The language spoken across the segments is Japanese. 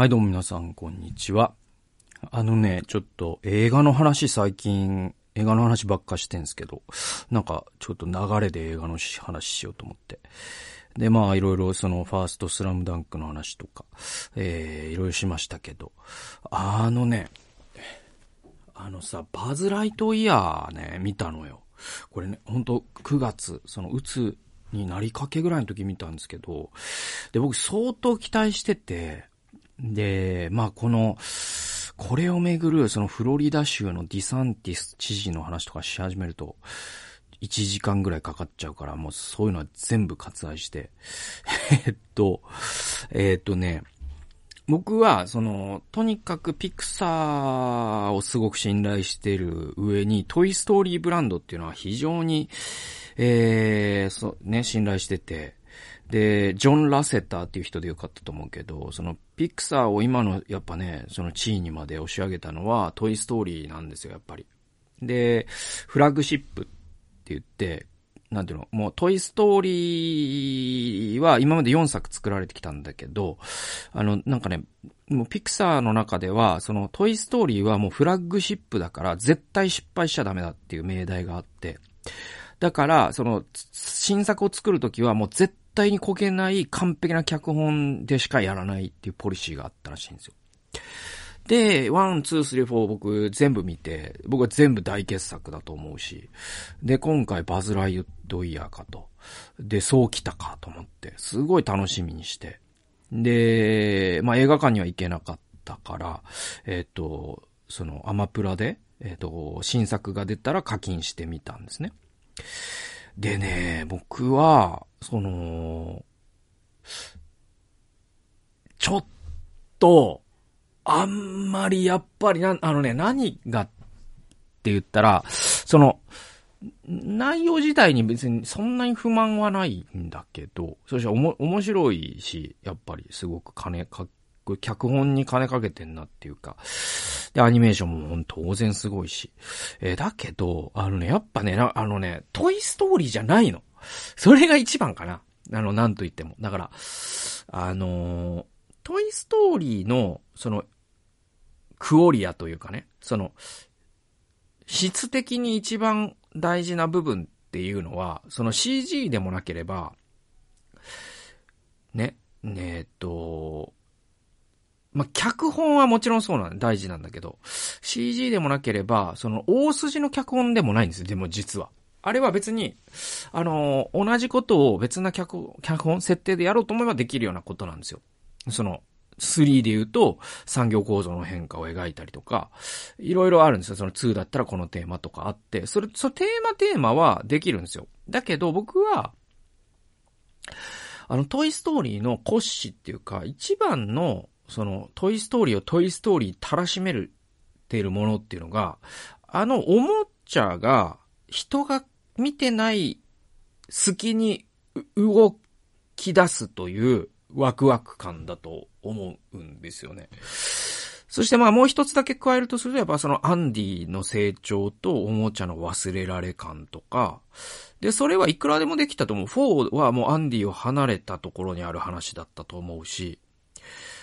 はい、どうも皆さん、こんにちは。あのね、ちょっと映画の話最近、映画の話ばっかしてんすけど、なんかちょっと流れで映画の話しようと思って。で、まあ、いろいろそのファーストスラムダンクの話とか、えー、いろいろしましたけど、あのね、あのさ、バズ・ライトイヤーね、見たのよ。これね、ほんと9月、その、うつになりかけぐらいの時見たんですけど、で、僕相当期待してて、で、まあこの、これをめぐる、そのフロリダ州のディサンティス知事の話とかし始めると、1時間ぐらいかかっちゃうから、もうそういうのは全部割愛して。えっと、えー、っとね、僕は、その、とにかくピクサーをすごく信頼してる上に、トイストーリーブランドっていうのは非常に、えー、そう、ね、信頼してて、で、ジョン・ラセターっていう人でよかったと思うけど、そのピクサーを今のやっぱね、その地位にまで押し上げたのはトイストーリーなんですよ、やっぱり。で、フラッグシップって言って、なんていうの、もうトイストーリーは今まで4作作られてきたんだけど、あの、なんかね、もうピクサーの中では、そのトイストーリーはもうフラッグシップだから絶対失敗しちゃダメだっていう命題があって、だから、その、新作を作るときはもう絶対にこけない完璧な脚本でしかやらないっていうポリシーがあったらしいんですよ。で、 one、two、three、four 僕全部見て、僕は全部大傑作だと思うし、で、今回バズ・ライトイヤーかと。で、そう来たかと思って、すごい楽しみにして。で、まあ、映画館には行けなかったから、えっ、ー、と、その、アマプラで、えっ、ー、と、新作が出たら課金してみたんですね。でね、僕は、その、ちょっと、あんまりやっぱりな、あのね、何がって言ったら、その、内容自体に別にそんなに不満はないんだけど、そしておも、面白いし、やっぱりすごく金か、脚本に金かけてんなっていうか、で、アニメーションも当然すごいし。えー、だけど、あのね、やっぱね、あのね、トイストーリーじゃないの。それが一番かな。あの、なんと言っても。だから、あのー、トイストーリーの、その、クオリアというかね、その、質的に一番大事な部分っていうのは、その CG でもなければ、ね、ねえっと、まあ、脚本はもちろんそうなん大事なんだけど、CG でもなければ、その大筋の脚本でもないんですよ、でも実は。あれは別に、あのー、同じことを別な脚脚本、設定でやろうと思えばできるようなことなんですよ。その、3で言うと産業構造の変化を描いたりとか、いろいろあるんですよ。その2だったらこのテーマとかあって、それ、そのテーマテーマはできるんですよ。だけど僕は、あの、トイストーリーの骨子っていうか、一番のその、トイストーリーをトイストーリーたらしめるているものっていうのが、あのおもちゃが人が見てない隙に動き出すというワクワク感だと思うんですよね。そしてまあもう一つだけ加えるとするとやっぱそのアンディの成長とおもちゃの忘れられ感とか、で、それはいくらでもできたと思う。4はもうアンディを離れたところにある話だったと思うし、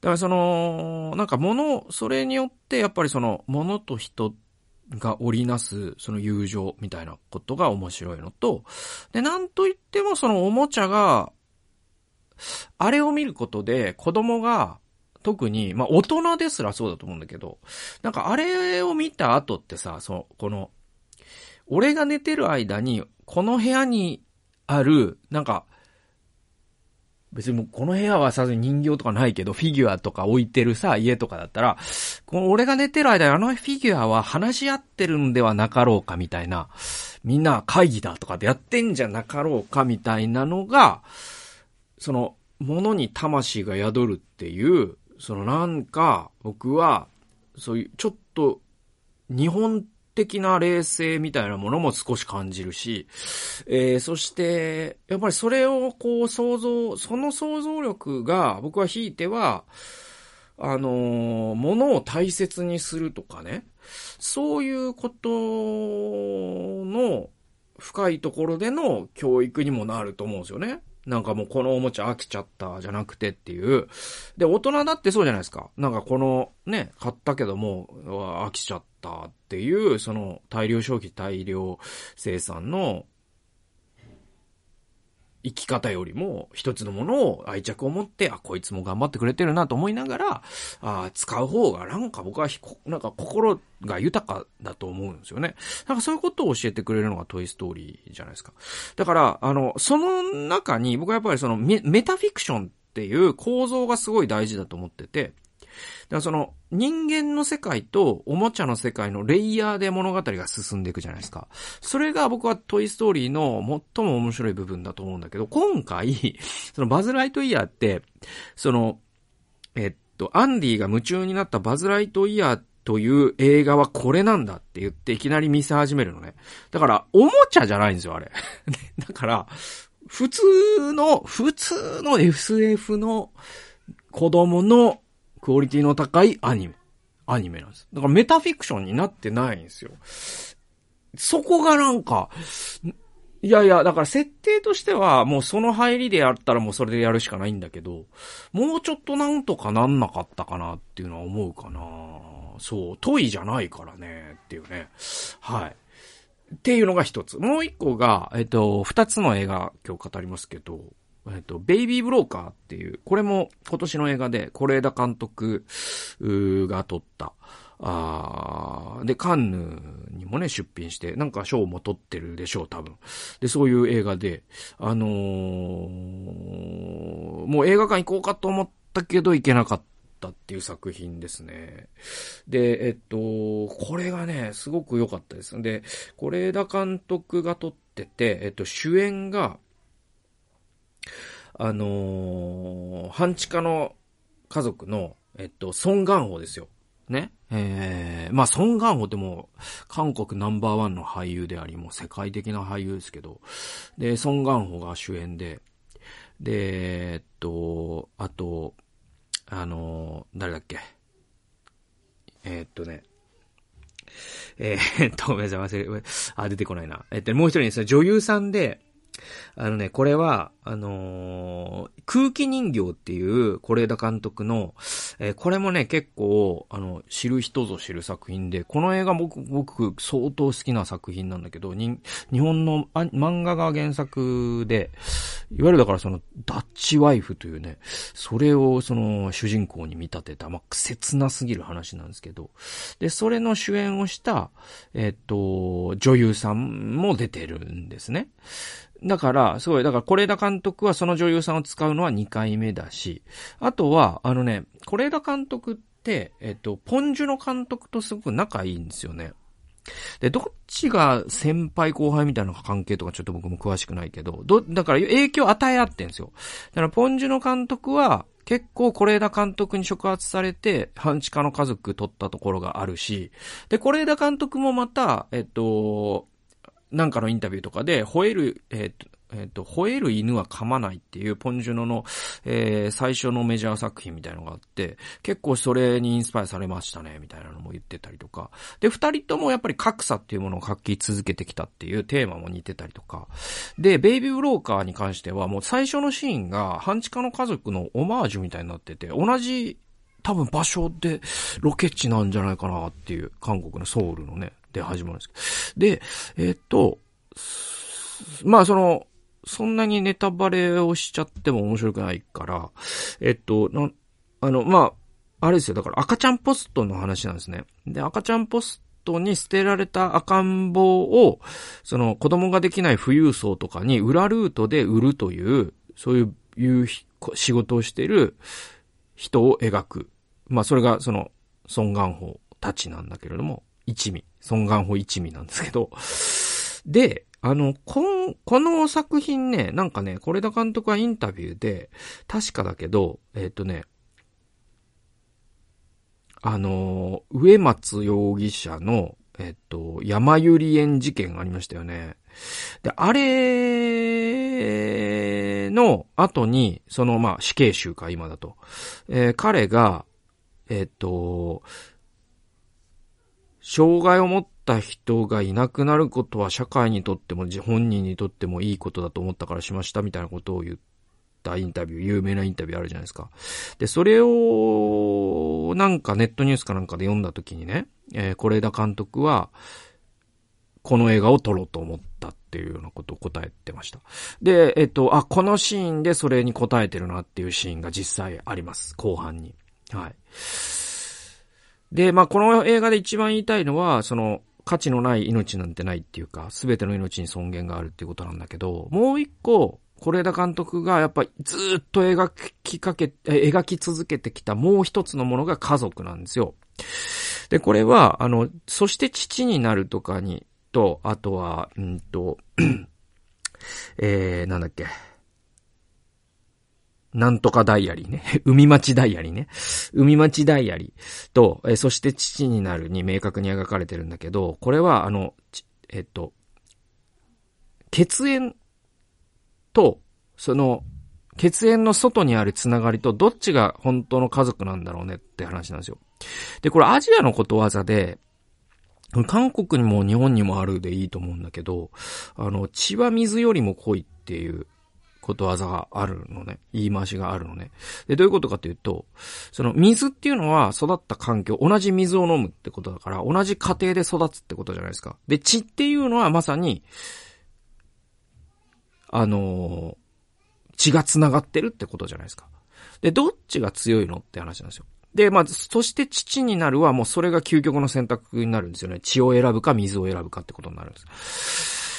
だからその、なんか物、それによってやっぱりその物と人が織りなすその友情みたいなことが面白いのと、で、なんといってもそのおもちゃが、あれを見ることで子供が特に、まあ大人ですらそうだと思うんだけど、なんかあれを見た後ってさ、その、この、俺が寝てる間に、この部屋にある、なんか、別にもうこの部屋はさすがに人形とかないけど、フィギュアとか置いてるさ、家とかだったら、この俺が寝てる間にあのフィギュアは話し合ってるんではなかろうかみたいな、みんな会議だとかでやってんじゃなかろうかみたいなのが、その、物に魂が宿るっていう、そのなんか、僕は、そういう、ちょっと、日本的な冷静みたいなものも少し感じるし、えー、そして、やっぱりそれをこう想像、その想像力が僕は引いては、あのー、ものを大切にするとかね、そういうことの深いところでの教育にもなると思うんですよね。なんかもうこのおもちゃ飽きちゃったじゃなくてっていう。で、大人だってそうじゃないですか。なんかこのね、買ったけども、飽きちゃったっていう、その大量消費大量生産の生き方よりも、一つのものを愛着を持って、あ、こいつも頑張ってくれてるなと思いながら、あ使う方がなんか僕はなんか心が豊かだと思うんですよね。なんかそういうことを教えてくれるのがトイストーリーじゃないですか。だから、あの、その中に僕はやっぱりそのメメタフィクションっていう構造がすごい大事だと思ってて、だからその人間の世界とおもちゃの世界のレイヤーで物語が進んでいくじゃないですか。それが僕はトイストーリーの最も面白い部分だと思うんだけど、今回、そのバズ・ライトイヤーって、その、えっと、アンディが夢中になったバズ・ライトイヤーという映画はこれなんだって言っていきなり見せ始めるのね。だから、おもちゃじゃないんですよ、あれ。だから、普通の、普通の SF の子供のクオリティの高いアニメ。アニメなんです。だからメタフィクションになってないんですよ。そこがなんか、いやいや、だから設定としては、もうその入りでやったらもうそれでやるしかないんだけど、もうちょっとなんとかなんなかったかなっていうのは思うかな。そう、トイじゃないからね、っていうね。はい。っていうのが一つ。もう一個が、えっと、二つの映画今日語りますけど、えっと、ベイビーブローカーっていう、これも今年の映画で、是枝監督が撮った、あで、カンヌにもね、出品して、なんか賞も取ってるでしょう、多分。で、そういう映画で、あのー、もう映画館行こうかと思ったけど行けなかったっていう作品ですね。で、えっと、これがね、すごく良かったです。で、是枝監督が撮ってて、えっと、主演が、あのー、半地下の家族の、えっと、ソン・ガンホですよ。ね。えー、まあ、ソン・ガンホってもう、韓国ナンバーワンの俳優であり、もう世界的な俳優ですけど、で、ソン・ガンホが主演で、で、えっと、あと、あのー、誰だっけ？えー、っとね、えー、っと、ごめんなさい、忘れ、あ、出てこないな。えっと、もう一人ですね、女優さんで、あのね、これは、あのー、空気人形っていう、是枝監督の、えー、これもね、結構、あの、知る人ぞ知る作品で、この映画僕、僕、相当好きな作品なんだけど、に、日本のあ漫画が原作で、いわゆるだからその、ダッチワイフというね、それをその、主人公に見立てた、まあ、切なすぎる話なんですけど、で、それの主演をした、えっ、と、女優さんも出てるんですね。だから、すごい、だから、是枝監督はその女優さんを使うのは2回目だし、あとは、あのね、是枝監督って、えっと、ポンジュの監督とすごく仲いいんですよね。で、どっちが先輩後輩みたいな関係とかちょっと僕も詳しくないけど、ど、だから影響与え合ってんですよ。だから、ポンジュの監督は、結構是枝監督に触発されて、半地下の家族撮ったところがあるし、で、是枝監督もまた、えっと、なんかのインタビューとかで、吠える、えっ、と、えっ、と、吠える犬は噛まないっていうポンジュノの、えー、最初のメジャー作品みたいのがあって、結構それにインスパイアされましたね、みたいなのも言ってたりとか。で、二人ともやっぱり格差っていうものを書き続けてきたっていうテーマも似てたりとか。で、ベイビーブローカーに関してはもう最初のシーンが半地下の家族のオマージュみたいになってて、同じ多分場所でロケ地なんじゃないかなっていう、韓国のソウルのね、で始まるんですけど。で、えー、っと、まあその、そんなにネタバレをしちゃっても面白くないから、えっと、な、あの、まあ、あれですよ。だから赤ちゃんポストの話なんですね。で、赤ちゃんポストに捨てられた赤ん坊を、その子供ができない富裕層とかに裏ルートで売るという、そういう、いう仕事をしている人を描く。まあ、それがその、孫願法たちなんだけれども、一味。孫願法一味なんですけど。で、あの、こん、この作品ね、なんかね、是枝監督はインタビューで、確かだけど、えっ、ー、とね、あの、植松容疑者の、えっ、ー、と、山ゆり園事件がありましたよね。で、あれの後に、その、まあ、死刑囚か、今だと。えー、彼が、えっ、と、障害を持った人がいなくなることは社会にとっても本人にとってもいいことだと思ったからしましたみたいなことを言ったインタビュー、有名なインタビューあるじゃないですか。で、それを、なんかネットニュースかなんかで読んだ時にね、えー、是枝監督は、この映画を撮ろうと思ったっていうようなことを答えてました。で、えっと、あ、このシーンでそれに答えてるなっていうシーンが実際あります。後半に。はい。で、まあ、この映画で一番言いたいのは、その、価値のない命なんてないっていうか、すべての命に尊厳があるっていうことなんだけど、もう一個、是枝監督がやっぱりずっと描きかけ、描き続けてきたもう一つのものが家族なんですよ。で、これは、あの、そして父になるとかにと、あとは、うんと、えー、なんだっけ。なんとかダイアリーね。海町ダイアリーね。海町ダイアリーと、え、そして父になるに明確に描かれてるんだけど、これは、あの、えっと、血縁と、その、血縁の外にあるつながりと、どっちが本当の家族なんだろうねって話なんですよ。で、これアジアのことわざで、韓国にも日本にもあるでいいと思うんだけど、あの、血は水よりも濃いっていうことわざがあるのね。言い回しがあるのね。で、どういうことかというと、その水っていうのは育った環境、同じ水を飲むってことだから、同じ家庭で育つってことじゃないですか。で、血っていうのはまさに、あの血が繋がってるってことじゃないですか。で、どっちが強いのって話なんですよ。で、まあ、そして父になるはもうそれが究極の選択になるんですよね。血を選ぶか水を選ぶかってことになるんです。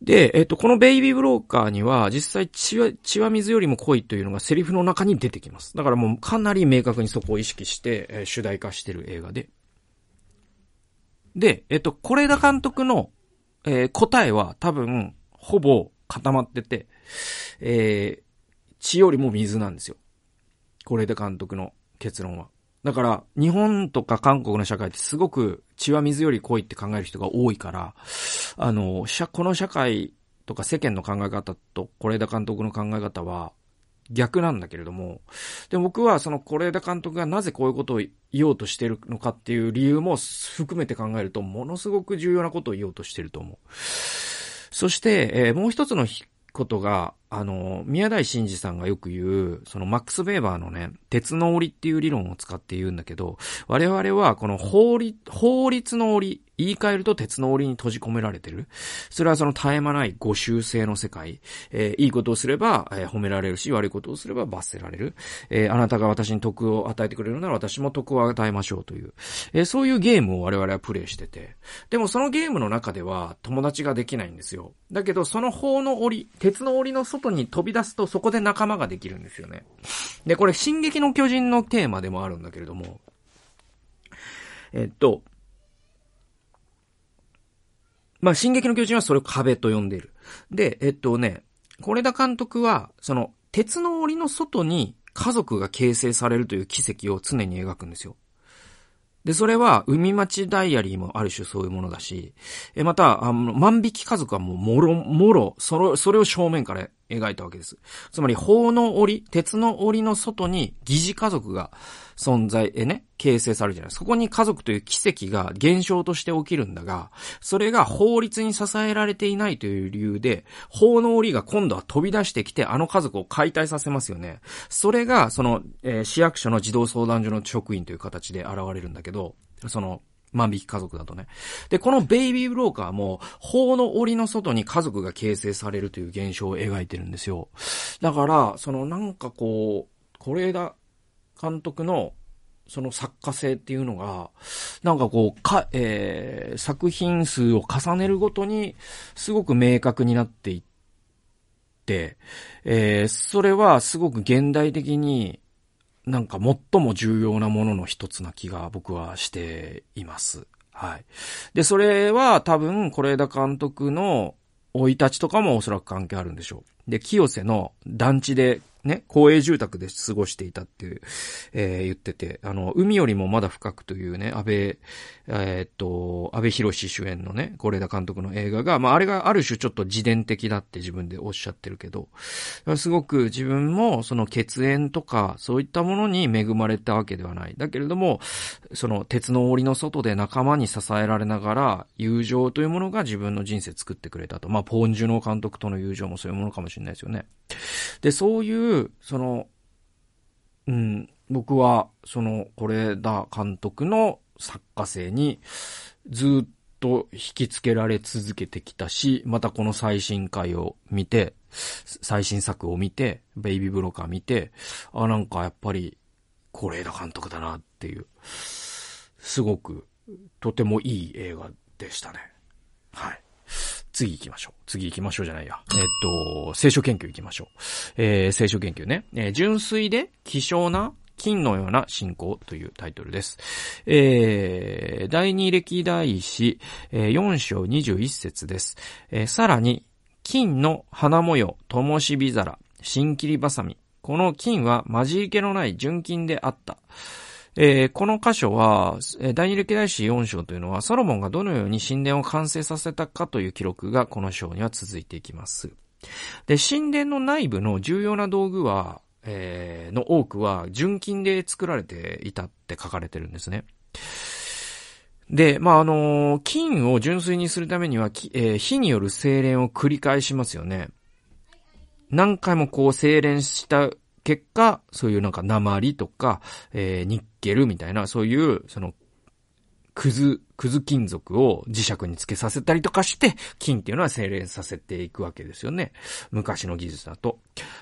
で、えっと、このベイビーブローカーには実際血は、血は水よりも濃いというのがセリフの中に出てきます。だからもうかなり明確にそこを意識して、えー、主題化してる映画で。で、えっと、是枝監督の、えー、答えは多分、ほぼ固まってて、えー、血よりも水なんですよ。是枝監督の結論は。だから、日本とか韓国の社会ってすごく血は水より濃いって考える人が多いから、あの、この社会とか世間の考え方と是枝監督の考え方は逆なんだけれども、で僕はその是枝監督がなぜこういうことを言おうとしてるのかっていう理由も含めて考えると、ものすごく重要なことを言おうとしてると思う。そして、えー、もう一つのことが、あの、宮台真司さんがよく言う、そのマックス・ベーバーのね、鉄の檻っていう理論を使って言うんだけど、我々はこの法律、法律の檻、言い換えると鉄の檻に閉じ込められてる。それはその絶え間ないご修正の世界。えー、いいことをすれば、えー、褒められるし、悪いことをすれば罰せられる。えー、あなたが私に得を与えてくれるなら私も得を与えましょうという。えそういうゲームを我々はプレイしてて。でもそのゲームの中では友達ができないんですよ。だけどその法の檻、鉄の檻の外に飛び出すとそこで仲間ができるんですよね。で、これ進撃の巨人のテーマでもあるんだけれども、えっと、まあ、進撃の巨人はそれを壁と呼んでいる。で、えっとね、是枝監督は、その、鉄の檻の外に家族が形成されるという奇跡を常に描くんですよ。で、それは、海町ダイアリーもある種そういうものだし、え、また、あの、万引き家族はもう、もろ、もろ、それ、それを正面から描いたわけです。つまり、法の檻、鉄の檻の外に疑似家族が存在、えね、形成されるじゃないですか。そこに家族という奇跡が現象として起きるんだが、それが法律に支えられていないという理由で、法の檻が今度は飛び出してきて、あの家族を解体させますよね。それが、その、えー、市役所の児童相談所の職員という形で現れるんだけど、その、万引き家族だとね。で、このベイビーブローカーも、法の檻の外に家族が形成されるという現象を描いてるんですよ。だから、そのなんかこう、是枝監督の、その作家性っていうのが、なんかこう、か、えー、作品数を重ねるごとに、すごく明確になっていって、えー、それはすごく現代的に、なんか最も重要なものの一つな気が僕はしています。はい。で、それは多分、是枝監督の生い立ちとかもおそらく関係あるんでしょう。で、清瀬の団地でね、公営住宅で過ごしていたっていう、えー、言ってて、あの、海よりもまだ深くというね、安倍、えー、っと、安倍博士主演のね、是枝監督の映画が、まあ、あれがある種ちょっと自伝的だって自分でおっしゃってるけど、すごく自分もその血縁とか、そういったものに恵まれたわけではない。だけれども、その鉄の檻の外で仲間に支えられながら、友情というものが自分の人生作ってくれたと。まあ、ポンジュノ監督との友情もそういうものかもしれないですよね。で、そういうその、うん、僕は、その、是枝監督の作家性に、ずっと引きつけられ続けてきたし、またこの最新回を見て、最新作を見て、ベイビーブローカー見て、あ、なんかやっぱり、是枝監督だなっていう、すごく、とてもいい映画でしたね。はい。次行きましょう。次行きましょうじゃないや。えっと、聖書研究行きましょう。えー、聖書研究ね。えー、純粋で希少な金のような信仰というタイトルです。えー、第二歴代史、えー、4章21節です。えー、さらに、金の花模様、灯火皿、新切りばさみ。この金は混じり気のない純金であった。えー、この箇所は、第二歴代史4章というのは、ソロモンがどのように神殿を完成させたかという記録がこの章には続いていきます。で、神殿の内部の重要な道具は、えー、の多くは純金で作られていたって書かれてるんですね。で、まあ、あの、金を純粋にするためには、えー、火による精錬を繰り返しますよね。何回もこう精錬した結果、そういうなんか鉛とか、えー、ニッケルみたいな、そういう、その、くず、くず金属を磁石につけさせたりとかして、金っていうのは精錬させていくわけですよね。昔の技術だと。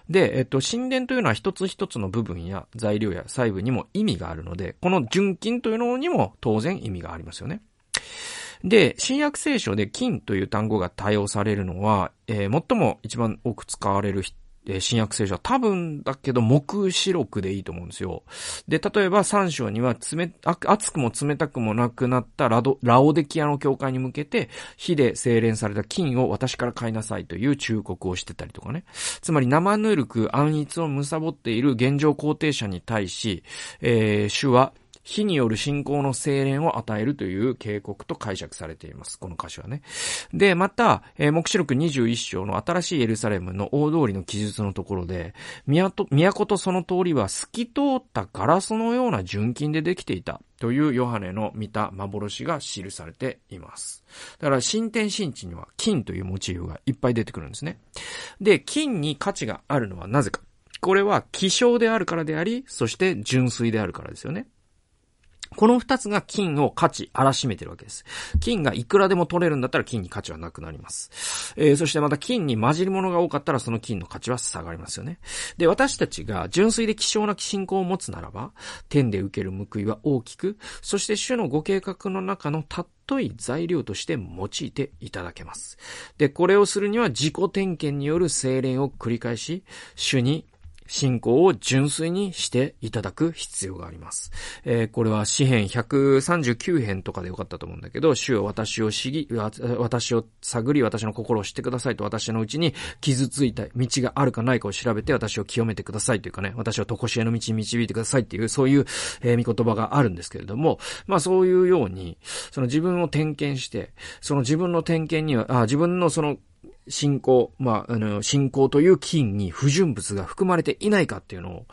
で、えっと、神殿というのは一つ一つの部分や材料や細部にも意味があるので、この純金というのにも当然意味がありますよね。で、新約聖書で金という単語が多用されるのは、えー、最も一番多く使われるえ新約聖書は多分だけど、目視録でいいと思うんですよ。で、例えば3章には、冷、熱くも冷たくもなくなったラド、ラオデキアの教会に向けて、火で精錬された金を私から買いなさいという忠告をしてたりとかね。つまり生ぬるく暗逸を貪っている現状肯定者に対し、えー、主は火による信仰の精錬を与えるという警告と解釈されています。この歌詞はね。で、また、えー、目視録21章の新しいエルサレムの大通りの記述のところで、都都とその通りは透き通ったガラスのような純金でできていたというヨハネの見た幻が記されています。だから新天新地には金というモチーフがいっぱい出てくるんですね。で、金に価値があるのはなぜか。これは希少であるからであり、そして純粋であるからですよね。この二つが金を価値、荒らしめてるわけです。金がいくらでも取れるんだったら金に価値はなくなります。えー、そしてまた金に混じり物が多かったらその金の価値は下がりますよね。で、私たちが純粋で希少な信仰を持つならば、天で受ける報いは大きく、そして主のご計画の中のたっとい材料として用いていただけます。で、これをするには自己点検による精錬を繰り返し、主に信仰を純粋にしていただく必要があります。えー、これは詩編139編とかでよかったと思うんだけど、主よ私を知り、私を探り、私の心を知ってくださいと私のうちに傷ついた道があるかないかを調べて私を清めてくださいというかね、私を常しえの道に導いてくださいっていう、そういう、えー、御言葉があるんですけれども、まあそういうように、その自分を点検して、その自分の点検には、あ自分のその信仰、まあ、あの、信仰という菌に不純物が含まれていないかっていうのを、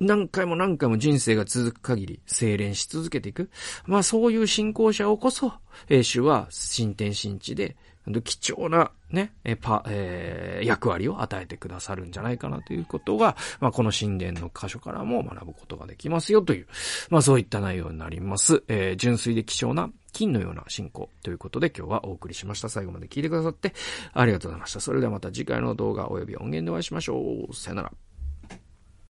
何回も何回も人生が続く限り精錬し続けていく。まあそういう信仰者をこそ、主は新天新地で貴重なね、えパ、えー、役割を与えてくださるんじゃないかなということが、まあ、この神殿の箇所からも学ぶことができますよという、まあ、そういった内容になります。えー、純粋で希少な金のような信仰ということで今日はお送りしました。最後まで聞いてくださってありがとうございました。それではまた次回の動画及び音源でお会いしましょう。さよなら。